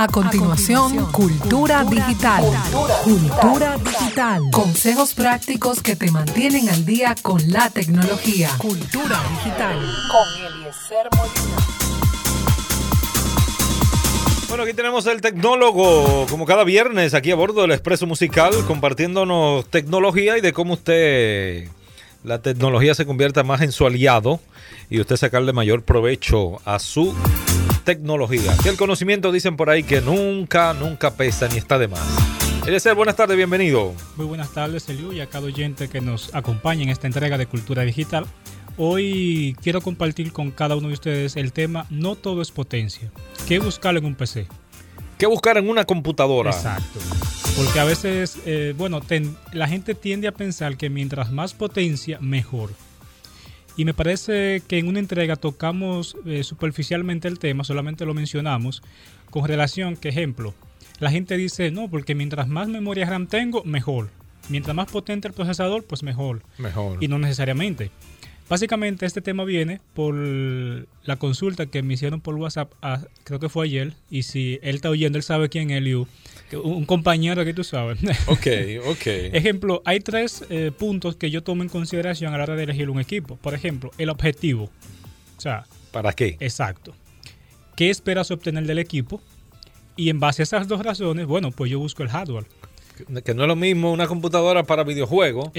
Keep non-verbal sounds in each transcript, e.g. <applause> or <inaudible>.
A continuación, Cultura, Digital. Cultura, Digital. Consejos prácticos que te mantienen al día con la tecnología. Cultura Digital. Con Eliezer Molina. Bueno, aquí tenemos el tecnólogo, como cada viernes, aquí a bordo del Expreso Musical, compartiéndonos tecnología y de cómo usted, la tecnología se convierta más en su aliado y usted sacarle mayor provecho a su tecnología. Que el conocimiento dicen por ahí que nunca, nunca pesa ni está de más. ser buenas tardes, bienvenido. Muy buenas tardes, Eliu, y a cada oyente que nos acompaña en esta entrega de Cultura Digital. Hoy quiero compartir con cada uno de ustedes el tema No todo es potencia. ¿Qué buscar en un PC? ¿Qué buscar en una computadora? Exacto. Porque a veces, eh, bueno, la gente tiende a pensar que mientras más potencia, mejor. Y me parece que en una entrega tocamos eh, superficialmente el tema, solamente lo mencionamos, con relación, que ejemplo, la gente dice, no, porque mientras más memoria RAM tengo, mejor. Mientras más potente el procesador, pues mejor. Mejor. Y no necesariamente. Básicamente este tema viene por la consulta que me hicieron por WhatsApp, ah, creo que fue ayer, y si él está oyendo, él sabe quién es Liu, un compañero que tú sabes. <laughs> Ok, ok. Ejemplo, hay tres eh, puntos que yo tomo en consideración a la hora de elegir un equipo. Por ejemplo, el objetivo. O sea, ¿para qué? Exacto. ¿Qué esperas obtener del equipo? Y en base a esas dos razones, bueno, pues yo busco el hardware que no es lo mismo una computadora para videojuegos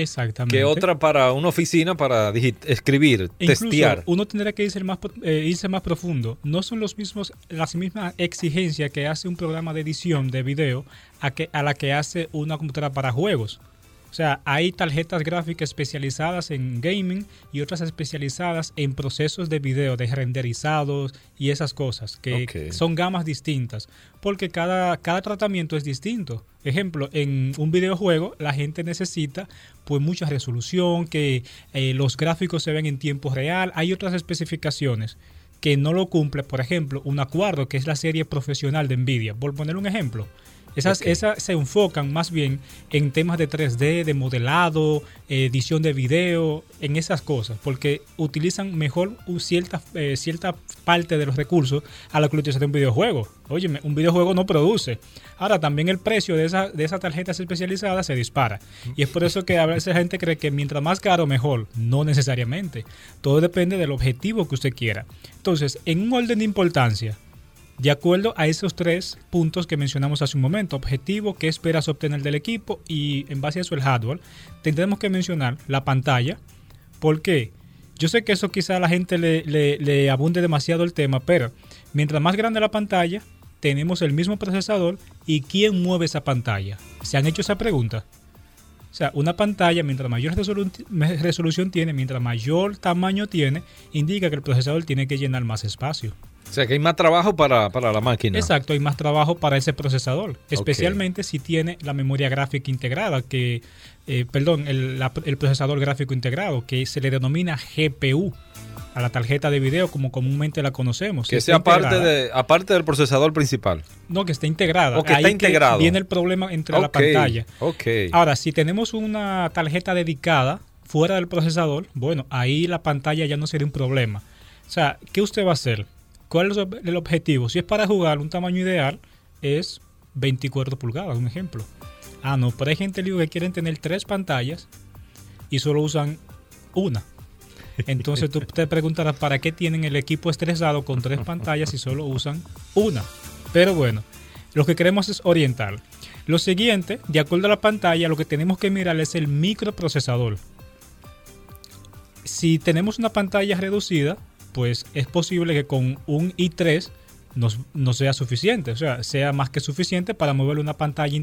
que otra para una oficina para escribir, testear. Uno tendrá que irse más, eh, irse más profundo. No son los mismos, las mismas exigencias que hace un programa de edición de video a, que, a la que hace una computadora para juegos. O sea, hay tarjetas gráficas especializadas en gaming y otras especializadas en procesos de video, de renderizados y esas cosas, que son gamas distintas, porque cada, cada tratamiento es distinto. Ejemplo, en un videojuego la gente necesita pues mucha resolución, que eh, los gráficos se ven en tiempo real, hay otras especificaciones que no lo cumple, por ejemplo, un acuerdo que es la serie profesional de Nvidia. Por poner un ejemplo, esas, esas se enfocan más bien en temas de 3D, de modelado, edición de video, en esas cosas, porque utilizan mejor cierta, eh, cierta parte de los recursos a la que utiliza un videojuego. Oye, un videojuego no produce. Ahora, también el precio de, esa, de esas tarjetas especializadas se dispara. Y es por eso que a veces la gente cree que mientras más caro, mejor. No necesariamente. Todo depende del objetivo que usted quiera. Entonces, en un orden de importancia, de acuerdo a esos tres puntos que mencionamos hace un momento, objetivo, qué esperas obtener del equipo y en base a eso el hardware, tendremos que mencionar la pantalla. ¿Por qué? Yo sé que eso quizá la gente le abunde demasiado el tema, pero mientras más grande la pantalla, tenemos el mismo procesador y quién mueve esa pantalla. ¿Se han hecho esa pregunta? O sea, una pantalla, mientras mayor resolución tiene, mientras mayor tamaño tiene, indica que el procesador tiene que llenar más espacio. O sea que hay más trabajo para, la máquina. Exacto, hay más trabajo para ese procesador, especialmente si tiene la memoria gráfica integrada, que, eh, perdón, el, el, procesador gráfico integrado, que se le denomina GPU a la tarjeta de video como comúnmente la conocemos. Que sea aparte, de, aparte del procesador principal. No, que esté integrada. O que está integrado. viene el problema entre la pantalla. Okay. Ahora, si tenemos una tarjeta dedicada fuera del procesador, bueno, ahí la pantalla ya no sería un problema. O sea, ¿qué usted va a hacer? ¿Cuál es el objetivo? Si es para jugar, un tamaño ideal es 24 pulgadas, un ejemplo. Ah, no, pero hay gente que quieren tener tres pantallas y solo usan una. Entonces tú te preguntarás para qué tienen el equipo estresado con tres pantallas y solo usan una. Pero bueno, lo que queremos es orientar. Lo siguiente, de acuerdo a la pantalla, lo que tenemos que mirar es el microprocesador. Si tenemos una pantalla reducida, pues es posible que con un i3 no, sea suficiente, o sea, sea más que suficiente para mover una pantalla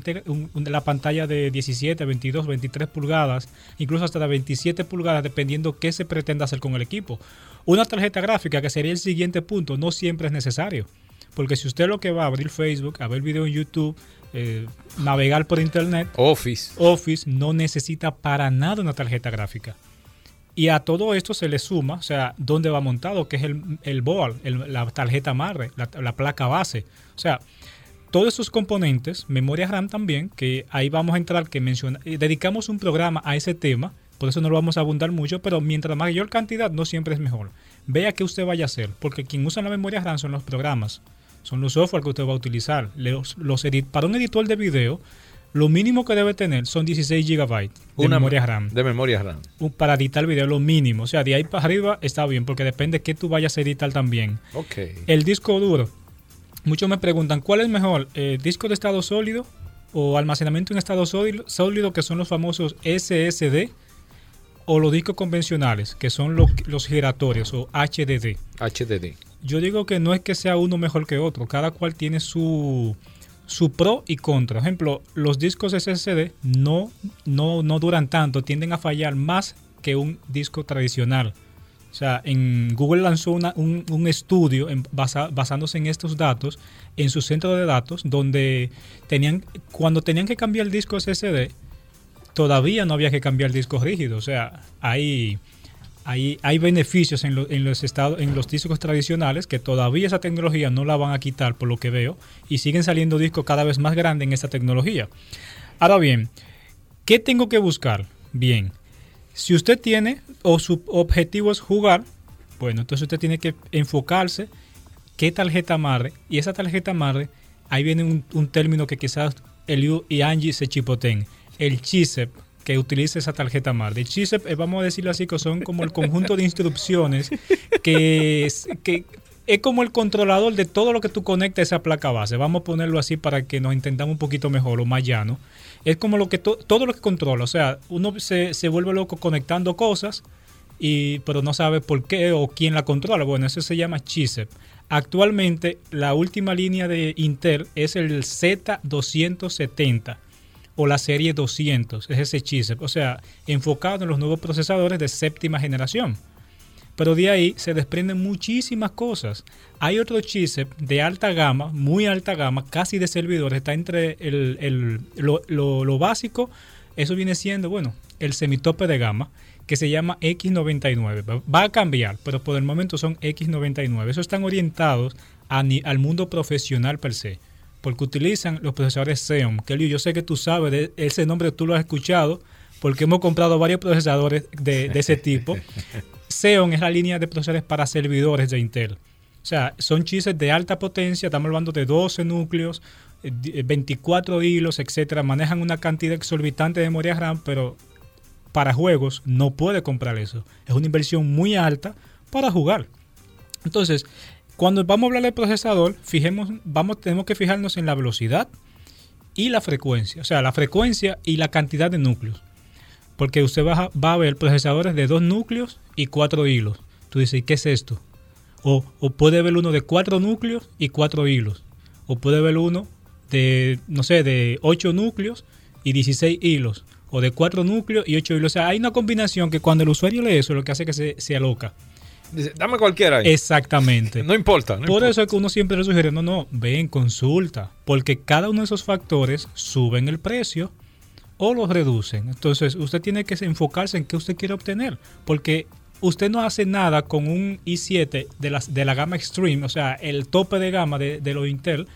la pantalla de 17, 22, 23 pulgadas, incluso hasta de 27 pulgadas, dependiendo qué se pretenda hacer con el equipo. Una tarjeta gráfica, que sería el siguiente punto, no siempre es necesario. Porque si usted lo que va a abrir Facebook, a ver video en YouTube, eh, navegar por internet, Office. Office no necesita para nada una tarjeta gráfica. Y a todo esto se le suma, o sea, dónde va montado, que es el, el board, la tarjeta madre, la, placa base. O sea, todos esos componentes, memoria RAM también, que ahí vamos a entrar, que menciona, eh, dedicamos un programa a ese tema, por eso no lo vamos a abundar mucho, pero mientras mayor cantidad no siempre es mejor. Vea qué usted vaya a hacer, porque quien usa la memoria RAM son los programas. son los software que usted va a utilizar. Los, los para un editor de video, lo mínimo que debe tener son 16 GB de memoria RAM. De memoria RAM. Para editar video, lo mínimo. O sea, de ahí para arriba está bien, porque depende de qué tú vayas a editar también. Ok. El disco duro. Muchos me preguntan, ¿cuál es mejor? Eh, ¿Disco de estado sólido o almacenamiento en estado sólido, sólido, que son los famosos SSD? o los discos convencionales, que son los, los giratorios o HDD. HDD. Yo digo que no es que sea uno mejor que otro, cada cual tiene su, su pro y contra. Por ejemplo, los discos SSD no, no, no duran tanto, tienden a fallar más que un disco tradicional. O sea, en Google lanzó un, estudio basándose en estos datos en su centro de datos, donde tenían, cuando tenían que cambiar el disco SSD, todavía no había que cambiar discos rígidos. O sea, hay, hay, hay beneficios en, los estados, en los discos tradicionales que todavía esa tecnología no la van a quitar, por lo que veo, y siguen saliendo discos cada vez más grandes en esta tecnología. Ahora bien, ¿qué tengo que buscar? Bien, si usted tiene o su objetivo es jugar, bueno, entonces usted tiene que enfocarse qué tarjeta madre, y esa tarjeta madre, ahí viene un, un término que quizás Eliu y Angie se chipoten el CHISEP que utiliza esa tarjeta. El CHISEP, eh, vamos a decirlo así, que son como el conjunto de instrucciones que es, que es como el controlador de todo lo que tú conectas a esa placa base. Vamos a ponerlo así para que nos entendamos un poquito mejor o más llano. Es como lo que todo lo que controla. O sea, uno se, se vuelve loco conectando cosas, y, pero no sabe por qué o quién la controla. Bueno, eso se llama CHISEP. Actualmente, la última línea de Intel es el Z270 o la serie 200, es ese chip, o sea, enfocado en los nuevos procesadores de séptima generación. Pero de ahí se desprenden muchísimas cosas. Hay otro chip de alta gama, muy alta gama, casi de servidores, está entre el, lo, básico, eso viene siendo, bueno, el semitope de gama, que se llama X99. Va a cambiar, pero por el momento son X99. Eso están orientados al mundo profesional per se porque utilizan los procesadores Xeon. Kelly, yo sé que tú sabes de ese nombre, tú lo has escuchado, porque hemos comprado varios procesadores de, ese tipo. <laughs> Xeon es la línea de procesadores para servidores de Intel. O sea, son chips de alta potencia, estamos hablando de 12 núcleos, 24 eh, hilos, etcétera. Manejan una cantidad exorbitante de memoria RAM, pero para juegos no puede comprar eso. Es una inversión muy alta para jugar. Entonces, cuando vamos a hablar del procesador, fijemos, vamos, tenemos que fijarnos en la velocidad y la frecuencia. O sea, la frecuencia y la cantidad de núcleos. Porque usted va a, ver procesadores de dos núcleos y cuatro hilos. Tú dices, ¿qué es esto? O, puede ver uno de cuatro núcleos y cuatro hilos. O puede ver uno de, no sé, de ocho núcleos y 16 hilos. O de cuatro núcleos y ocho hilos. O sea, hay una combinación que cuando el usuario lee eso, lo que hace que se, se aloca. Dice, dame cualquiera. Exactamente. no importa. Por eso es que uno siempre le sugiere, no, no, ven, consulta, porque cada uno de esos factores suben el precio o los reducen. Entonces, usted tiene que enfocarse en qué usted quiere obtener, porque usted no hace nada con un i7 de la, de la gama Extreme, o sea, el tope de gama de, de los Intel,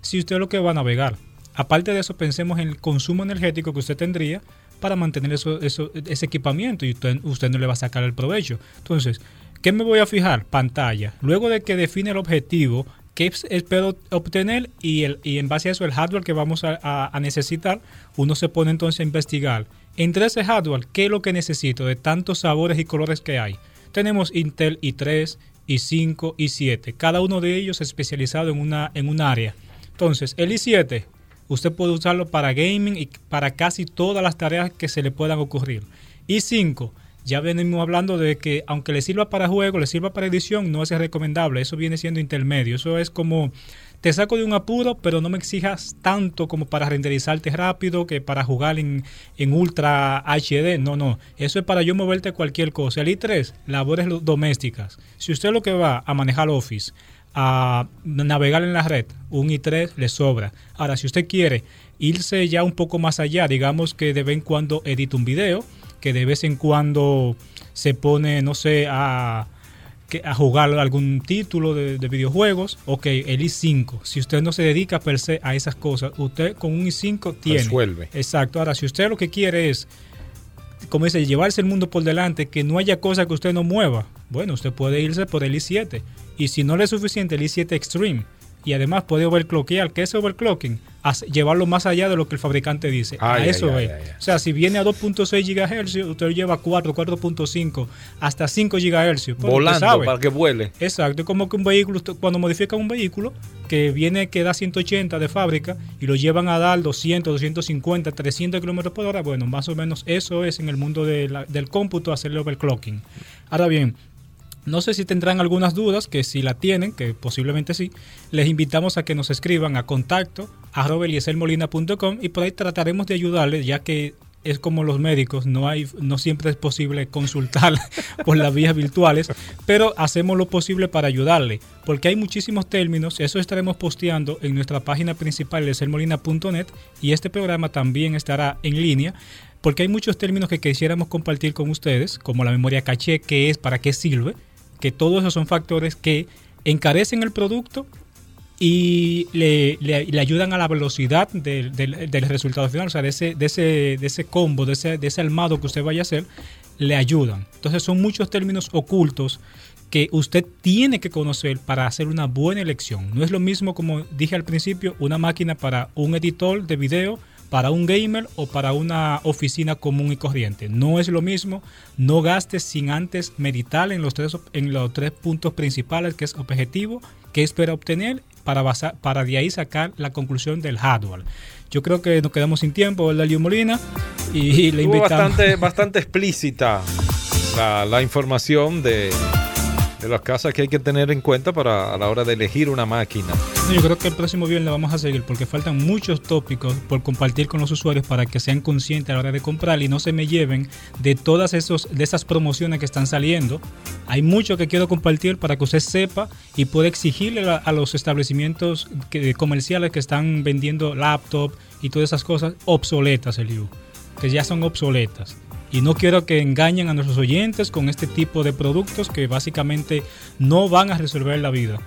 si usted lo que va a navegar. Aparte de eso, pensemos en el consumo energético que usted tendría para mantener eso, eso, ese equipamiento y usted, usted no le va a sacar el provecho. Entonces, ¿Qué me voy a fijar? Pantalla. Luego de que define el objetivo, qué espero obtener y, el, y en base a eso el hardware que vamos a, necesitar, uno se pone entonces a investigar. Entre ese hardware, ¿qué es lo que necesito de tantos sabores y colores que hay? Tenemos Intel i3, i5, i7, cada uno de ellos especializado en una en un área. Entonces, el i7 usted puede usarlo para gaming y para casi todas las tareas que se le puedan ocurrir. i5 ya venimos hablando de que aunque le sirva para juego, le sirva para edición, no es recomendable. Eso viene siendo intermedio. Eso es como te saco de un apuro, pero no me exijas tanto como para renderizarte rápido, que para jugar en, Ultra HD. No, no. Eso es para yo moverte cualquier cosa. El i3, labores domésticas. Si usted lo que va a manejar Office, a navegar en la red, un i3 le sobra. Ahora, si usted quiere irse ya un poco más allá, digamos que de vez en cuando edita un video, que de vez en cuando se pone, no sé, a, a jugar algún título de, videojuegos, ok, el i5. Si usted no se dedica per se a esas cosas, usted con un i5 tiene. Resuelve. Exacto. Ahora, si usted lo que quiere es, como dice, llevarse el mundo por delante, que no haya cosa que usted no mueva, bueno, usted puede irse por el i7. Y si no le es suficiente, el i7 Extreme. Y además puede overclockear. ¿Qué es overclocking? llevarlo más allá de lo que el fabricante dice. a eso es. o sea, si viene a 2.6 GHz, usted lo lleva a 4, 4.5, hasta 5 GHz. Volando para que vuele. Exacto. Es como que un vehículo, cuando modifica un vehículo que viene que da 180 de fábrica y lo llevan a dar 200, 250, 300 kilómetros por hora, bueno, más o menos eso es en el mundo del cómputo hacer el overclocking. Ahora bien, no sé si tendrán algunas dudas, que si la tienen, que posiblemente sí, les invitamos a que nos escriban a contacto a y por ahí trataremos de ayudarles, ya que es como los médicos, no hay, no siempre es posible consultar <laughs> por las vías virtuales, pero hacemos lo posible para ayudarle, porque hay muchísimos términos, eso estaremos posteando en nuestra página principal de sermolina.net y este programa también estará en línea porque hay muchos términos que quisiéramos compartir con ustedes, como la memoria caché, qué es, para qué sirve, que todos esos son factores que encarecen el producto y le, ayudan a la velocidad del, resultado final, o sea, de ese, de ese, de ese combo, de ese, de ese armado que usted vaya a hacer, le ayudan. Entonces son muchos términos ocultos que usted tiene que conocer para hacer una buena elección. No es lo mismo, como dije al principio, una máquina para un editor de video para un gamer o para una oficina común y corriente. No es lo mismo, no gastes sin antes meditar en los tres, en los tres puntos principales, que es objetivo, que espera obtener, para, basar, para de ahí sacar la conclusión del hardware. Yo creo que nos quedamos sin tiempo, ¿verdad, Leo Molina? Y le invitamos. Bastante, <laughs> bastante explícita la información de de las casas que hay que tener en cuenta para a la hora de elegir una máquina. Yo creo que el próximo viernes vamos a seguir porque faltan muchos tópicos por compartir con los usuarios para que sean conscientes a la hora de comprar y no se me lleven de todas esos, de esas promociones que están saliendo. Hay mucho que quiero compartir para que usted sepa y pueda exigirle a, los establecimientos comerciales que están vendiendo laptop y todas esas cosas obsoletas, Eliu, que ya son obsoletas y no quiero que engañen a nuestros oyentes con este tipo de productos que básicamente no van a resolver la vida.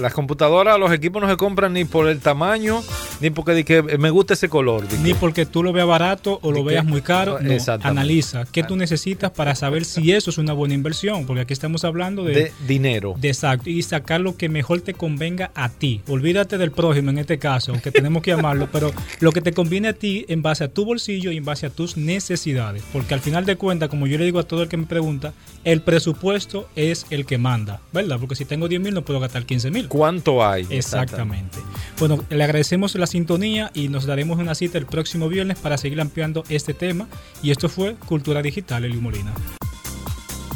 Las computadoras, los equipos no se compran ni por el tamaño, ni porque que me gusta ese color. Ni porque tú lo veas barato o lo veas muy caro. No, analiza qué tú necesitas para saber si eso es una buena inversión, porque aquí estamos hablando de, dinero. De exacto, y sacar lo que mejor te convenga a ti. Olvídate del prójimo en este caso, aunque tenemos que llamarlo, <laughs> pero lo que te conviene a ti en base a tu bolsillo y en base a tus necesidades. Porque al final de cuentas, como yo le digo a todo el que me pregunta, el presupuesto es el que manda, ¿verdad? Porque si tengo 10 mil no puedo gastar 15 mil. ¿Cuánto hay? Exactamente. Bueno, le agradecemos la sintonía y nos daremos una cita el próximo viernes para seguir ampliando este tema. Y esto fue Cultura Digital, Eli Molina.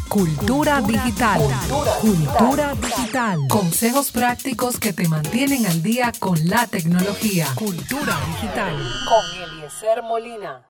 Cultura, digital. Cultura, digital. Consejos prácticos que te mantienen al día con la tecnología. Cultura digital. Con Eliezer Molina.